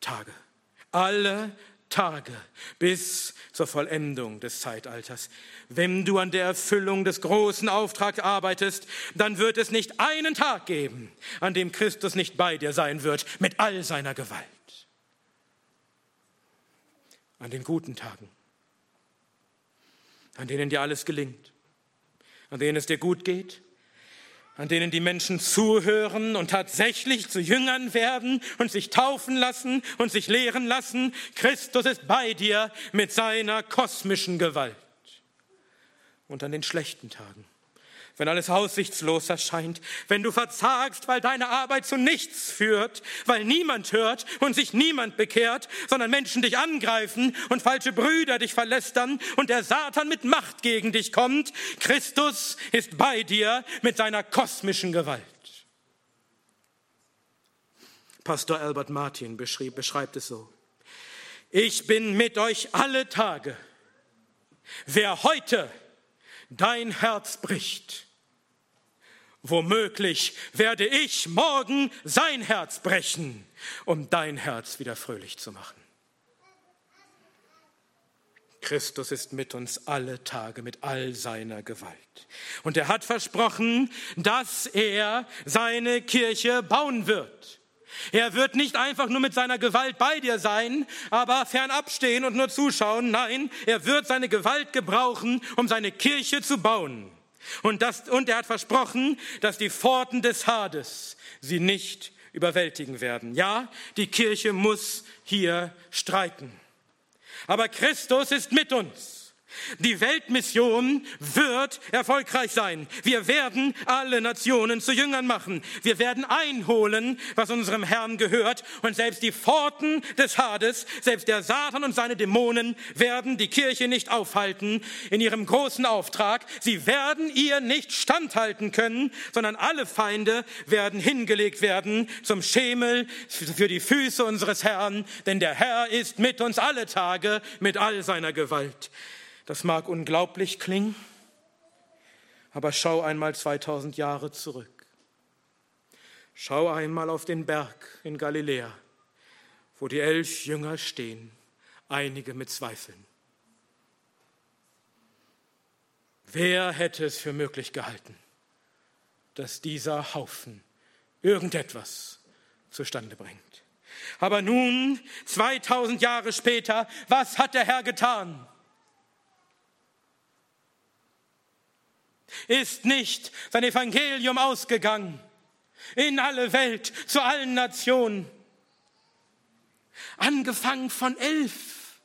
Tage. Alle Tage bis zur Vollendung des Zeitalters. Wenn du an der Erfüllung des großen Auftrags arbeitest, dann wird es nicht einen Tag geben, an dem Christus nicht bei dir sein wird, mit all seiner Gewalt. An den guten Tagen, an denen dir alles gelingt, an denen es dir gut geht, an denen die Menschen zuhören und tatsächlich zu Jüngern werden und sich taufen lassen und sich lehren lassen. Christus ist bei dir mit seiner kosmischen Gewalt. Und an den schlechten Tagen, wenn alles aussichtslos erscheint, wenn du verzagst, weil deine Arbeit zu nichts führt, weil niemand hört und sich niemand bekehrt, sondern Menschen dich angreifen und falsche Brüder dich verlästern und der Satan mit Macht gegen dich kommt, Christus ist bei dir mit seiner kosmischen Gewalt. Pastor Albert Martin beschrieb, beschreibt es so. Ich bin mit euch alle Tage. Wer heute dein Herz bricht, womöglich werde ich morgen sein Herz brechen, um dein Herz wieder fröhlich zu machen. Christus ist mit uns alle Tage mit all seiner Gewalt. Und er hat versprochen, dass er seine Kirche bauen wird. Er wird nicht einfach nur mit seiner Gewalt bei dir sein, aber fernab stehen und nur zuschauen. Nein, er wird seine Gewalt gebrauchen, um seine Kirche zu bauen. Und, das, und er hat versprochen, dass die Pforten des Hades sie nicht überwältigen werden. Ja, die Kirche muss hier streiten. Aber Christus ist mit uns. Die Weltmission wird erfolgreich sein. Wir werden alle Nationen zu Jüngern machen. Wir werden einholen, was unserem Herrn gehört. Und selbst die Pforten des Hades, selbst der Satan und seine Dämonen werden die Kirche nicht aufhalten in ihrem großen Auftrag. Sie werden ihr nicht standhalten können, sondern alle Feinde werden hingelegt werden zum Schemel für die Füße unseres Herrn. Denn der Herr ist mit uns alle Tage mit all seiner Gewalt. Das mag unglaublich klingen, aber schau einmal 2000 Jahre zurück. Schau einmal auf den Berg in Galiläa, wo die elf Jünger stehen, einige mit Zweifeln. Wer hätte es für möglich gehalten, dass dieser Haufen irgendetwas zustande bringt? Aber nun, 2000 Jahre später, was hat der Herr getan? Ist nicht sein Evangelium ausgegangen in alle Welt, zu allen Nationen. Angefangen von elf.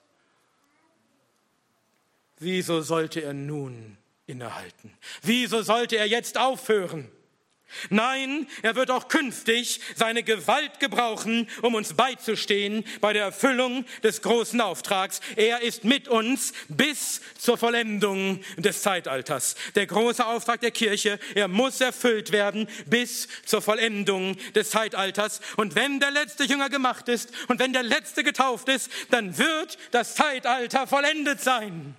Wieso sollte er nun innehalten? Wieso sollte er jetzt aufhören? Nein, er wird auch künftig seine Gewalt gebrauchen, um uns beizustehen bei der Erfüllung des großen Auftrags. Er ist mit uns bis zur Vollendung des Zeitalters. Der große Auftrag der Kirche, er muss erfüllt werden bis zur Vollendung des Zeitalters. Und wenn der letzte Jünger gemacht ist und wenn der letzte getauft ist, dann wird das Zeitalter vollendet sein.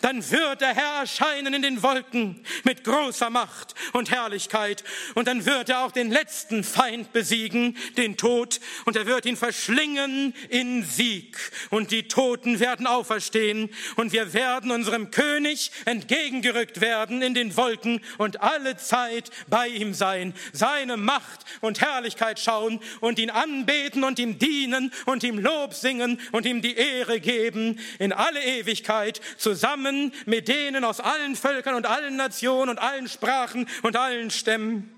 Dann wird der Herr erscheinen in den Wolken mit großer Macht und Herrlichkeit. Und dann wird er auch den letzten Feind besiegen, den Tod. Und er wird ihn verschlingen in Sieg. Und die Toten werden auferstehen. Und wir werden unserem König entgegengerückt werden in den Wolken und alle Zeit bei ihm sein. Seine Macht und Herrlichkeit schauen und ihn anbeten und ihm dienen und ihm Lob singen und ihm die Ehre geben in alle Ewigkeit zu zusammen mit denen aus allen Völkern und allen Nationen und allen Sprachen und allen Stämmen.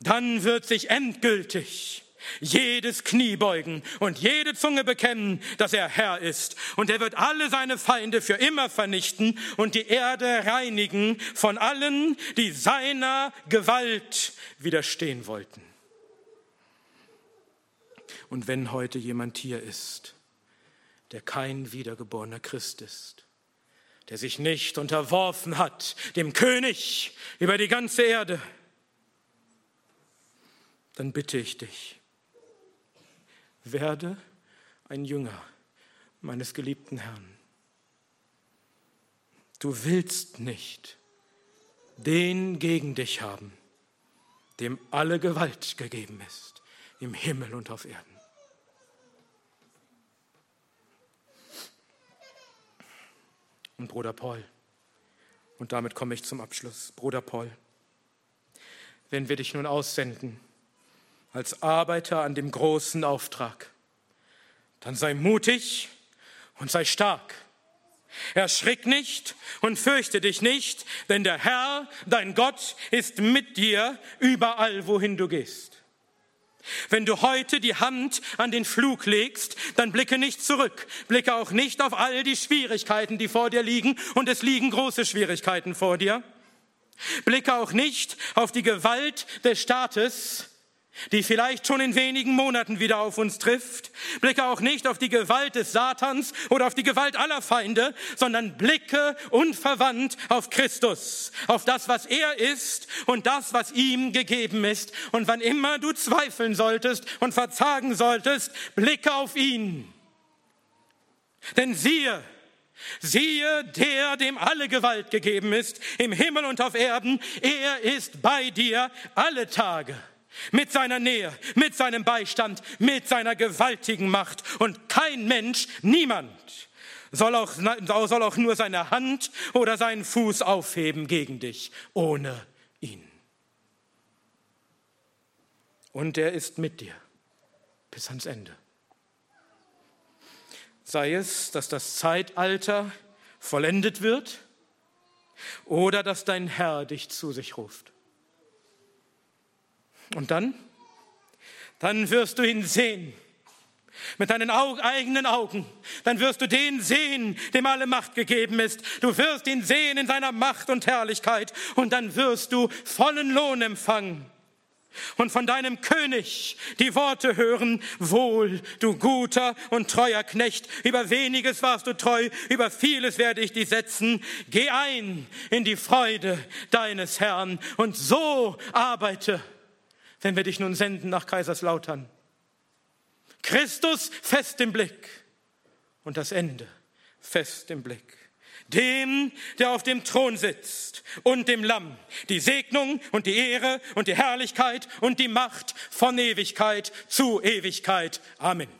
Dann wird sich endgültig jedes Knie beugen und jede Zunge bekennen, dass er Herr ist. Und er wird alle seine Feinde für immer vernichten und die Erde reinigen von allen, die seiner Gewalt widerstehen wollten. Und wenn heute jemand hier ist, der kein wiedergeborener Christ ist, der sich nicht unterworfen hat dem König über die ganze Erde, dann bitte ich dich, werde ein Jünger meines geliebten Herrn. Du willst nicht den gegen dich haben, dem alle Gewalt gegeben ist, im Himmel und auf Erden. Und Bruder Paul, und damit komme ich zum Abschluss, Bruder Paul, wenn wir dich nun aussenden als Arbeiter an dem großen Auftrag, dann sei mutig und sei stark. Erschrick nicht und fürchte dich nicht, denn der Herr, dein Gott, ist mit dir überall, wohin du gehst. Wenn du heute die Hand an den Flug legst, dann blicke nicht zurück, blicke auch nicht auf all die Schwierigkeiten, die vor dir liegen, und es liegen große Schwierigkeiten vor dir. Blicke auch nicht auf die Gewalt des Staates, die vielleicht schon in wenigen Monaten wieder auf uns trifft. Blicke auch nicht auf die Gewalt des Satans oder auf die Gewalt aller Feinde, sondern blicke unverwandt auf Christus, auf das, was er ist und das, was ihm gegeben ist. Und wann immer du zweifeln solltest und verzagen solltest, blicke auf ihn. Denn siehe, Siehe, der, dem alle Gewalt gegeben ist, im Himmel und auf Erden, er ist bei dir alle Tage mit seiner Nähe, mit seinem Beistand, mit seiner gewaltigen Macht. Und kein Mensch, niemand soll auch, soll auch nur seine Hand oder seinen Fuß aufheben gegen dich, ohne ihn. Und er ist mit dir bis ans Ende. Sei es, dass das Zeitalter vollendet wird oder dass dein Herr dich zu sich ruft. Und dann? Dann wirst du ihn sehen. Mit deinen eigenen Augen. Dann wirst du den sehen, dem alle Macht gegeben ist. Du wirst ihn sehen in seiner Macht und Herrlichkeit. Und dann wirst du vollen Lohn empfangen. Und von deinem König die Worte hören, wohl, du guter und treuer Knecht, über weniges warst du treu, über vieles werde ich dich setzen. Geh ein in die Freude deines Herrn und so arbeite wenn wir dich nun senden nach Kaiserslautern. Christus fest im Blick und das Ende fest im Blick. Dem, der auf dem Thron sitzt und dem Lamm, die Segnung und die Ehre und die Herrlichkeit und die Macht von Ewigkeit zu Ewigkeit. Amen.